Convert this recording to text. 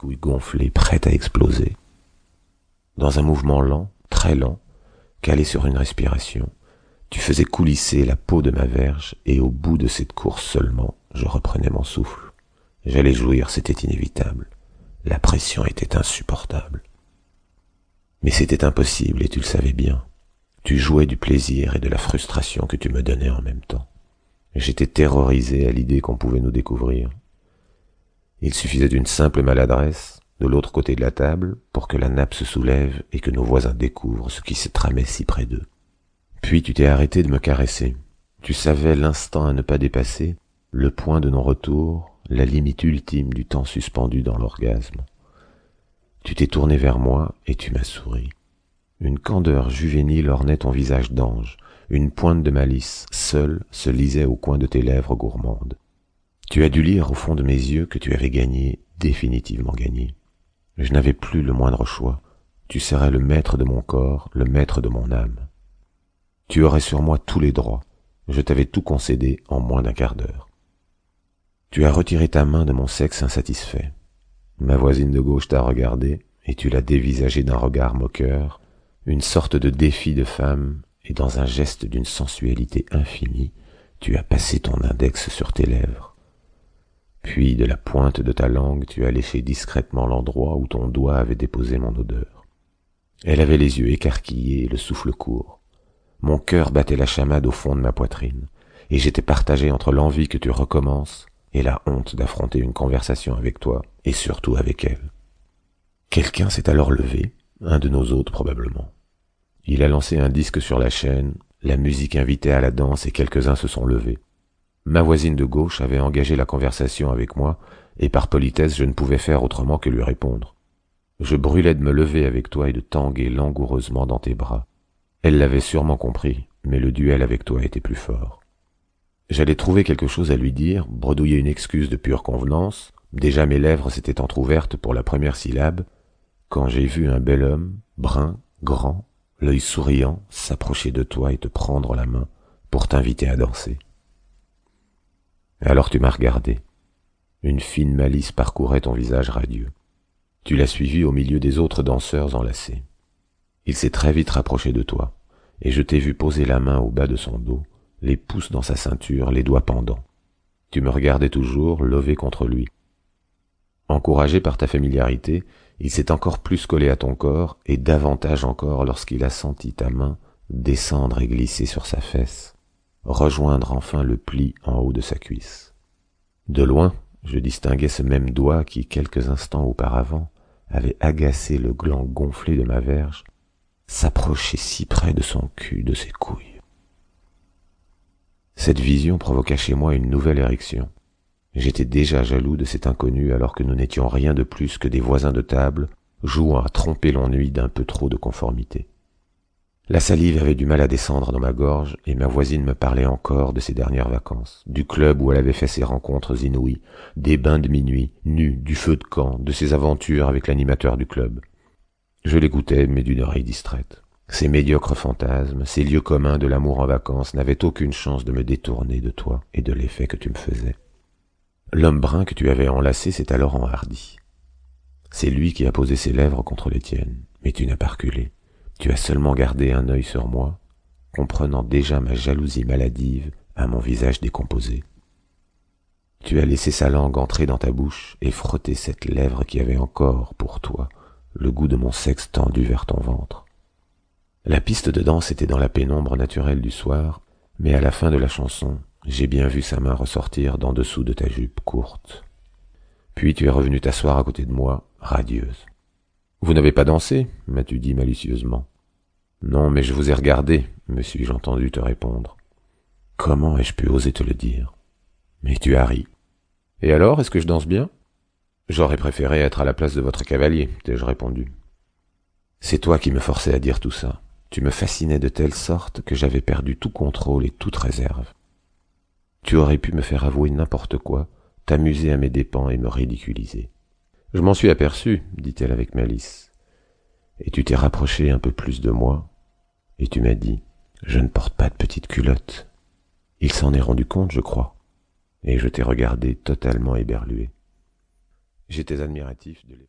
couilles gonflées, à exploser. Dans un mouvement lent, très lent, calé sur une respiration, tu faisais coulisser la peau de ma verge, et au bout de cette course seulement, je reprenais mon souffle. J'allais jouir, c'était inévitable. La pression était insupportable. Mais c'était impossible, et tu le savais bien. Tu jouais du plaisir et de la frustration que tu me donnais en même temps. J'étais terrorisé à l'idée qu'on pouvait nous découvrir. Il suffisait d'une simple maladresse, de l'autre côté de la table, pour que la nappe se soulève et que nos voisins découvrent ce qui se tramait si près d'eux. Puis tu t'es arrêté de me caresser. Tu savais l'instant à ne pas dépasser, le point de non-retour, la limite ultime du temps suspendu dans l'orgasme. Tu t'es tourné vers moi et tu m'as souri. Une candeur juvénile ornait ton visage d'ange, une pointe de malice, seule, se lisait au coin de tes lèvres gourmandes. Tu as dû lire au fond de mes yeux que tu avais gagné, définitivement gagné. Je n'avais plus le moindre choix. Tu serais le maître de mon corps, le maître de mon âme. Tu aurais sur moi tous les droits. Je t'avais tout concédé en moins d'un quart d'heure. Tu as retiré ta main de mon sexe insatisfait. Ma voisine de gauche t'a regardé, et tu l'as dévisagé d'un regard moqueur, une sorte de défi de femme, et dans un geste d'une sensualité infinie, tu as passé ton index sur tes lèvres. Puis de la pointe de ta langue, tu as léché discrètement l'endroit où ton doigt avait déposé mon odeur. Elle avait les yeux écarquillés le souffle court. Mon cœur battait la chamade au fond de ma poitrine, et j'étais partagé entre l'envie que tu recommences et la honte d'affronter une conversation avec toi, et surtout avec elle. Quelqu'un s'est alors levé, un de nos hôtes probablement. Il a lancé un disque sur la chaîne, la musique invitait à la danse et quelques-uns se sont levés. Ma voisine de gauche avait engagé la conversation avec moi, et par politesse je ne pouvais faire autrement que lui répondre. Je brûlais de me lever avec toi et de tanguer langoureusement dans tes bras. Elle l'avait sûrement compris, mais le duel avec toi était plus fort. J'allais trouver quelque chose à lui dire, bredouiller une excuse de pure convenance, déjà mes lèvres s'étaient entr'ouvertes pour la première syllabe, quand j'ai vu un bel homme, brun, grand, l'œil souriant, s'approcher de toi et te prendre la main pour t'inviter à danser. Alors tu m'as regardé. Une fine malice parcourait ton visage radieux. Tu l'as suivi au milieu des autres danseurs enlacés. Il s'est très vite rapproché de toi, et je t'ai vu poser la main au bas de son dos, les pouces dans sa ceinture, les doigts pendants. Tu me regardais toujours, levé contre lui. Encouragé par ta familiarité, il s'est encore plus collé à ton corps, et davantage encore lorsqu'il a senti ta main descendre et glisser sur sa fesse, rejoindre enfin le pli en haut de sa cuisse. De loin, je distinguais ce même doigt qui, quelques instants auparavant, avait agacé le gland gonflé de ma verge, s'approcher si près de son cul, de ses couilles. Cette vision provoqua chez moi une nouvelle érection. J'étais déjà jaloux de cet inconnu alors que nous n'étions rien de plus que des voisins de table, jouant à tromper l'ennui d'un peu trop de conformité. La salive avait du mal à descendre dans ma gorge et ma voisine me parlait encore de ses dernières vacances, du club où elle avait fait ses rencontres inouïes, des bains de minuit, nus, du feu de camp, de ses aventures avec l'animateur du club. Je l'écoutais, mais d'une oreille distraite. Ces médiocres fantasmes, ces lieux communs de l'amour en vacances n'avaient aucune chance de me détourner de toi et de l'effet que tu me faisais. L'homme brun que tu avais enlacé s'est alors enhardi. C'est lui qui a posé ses lèvres contre les tiennes, mais tu n'as pas reculé. Tu as seulement gardé un œil sur moi, comprenant déjà ma jalousie maladive à mon visage décomposé. Tu as laissé sa langue entrer dans ta bouche et frotter cette lèvre qui avait encore, pour toi, le goût de mon sexe tendu vers ton ventre. La piste de danse était dans la pénombre naturelle du soir, mais à la fin de la chanson, j'ai bien vu sa main ressortir d'en dessous de ta jupe courte. Puis tu es revenu t'asseoir à côté de moi, radieuse. Vous n'avez pas dansé m'as-tu dit malicieusement. Non, mais je vous ai regardé, me suis-je entendu te répondre. Comment ai-je pu oser te le dire? Mais tu as ri. Et alors, est-ce que je danse bien? J'aurais préféré être à la place de votre cavalier, t'ai-je répondu. C'est toi qui me forçais à dire tout ça. Tu me fascinais de telle sorte que j'avais perdu tout contrôle et toute réserve. Tu aurais pu me faire avouer n'importe quoi, t'amuser à mes dépens et me ridiculiser. Je m'en suis aperçu, dit-elle avec malice. Et tu t'es rapproché un peu plus de moi, et tu m'as dit, je ne porte pas de petite culotte. Il s'en est rendu compte, je crois, et je t'ai regardé totalement éberlué. J'étais admiratif de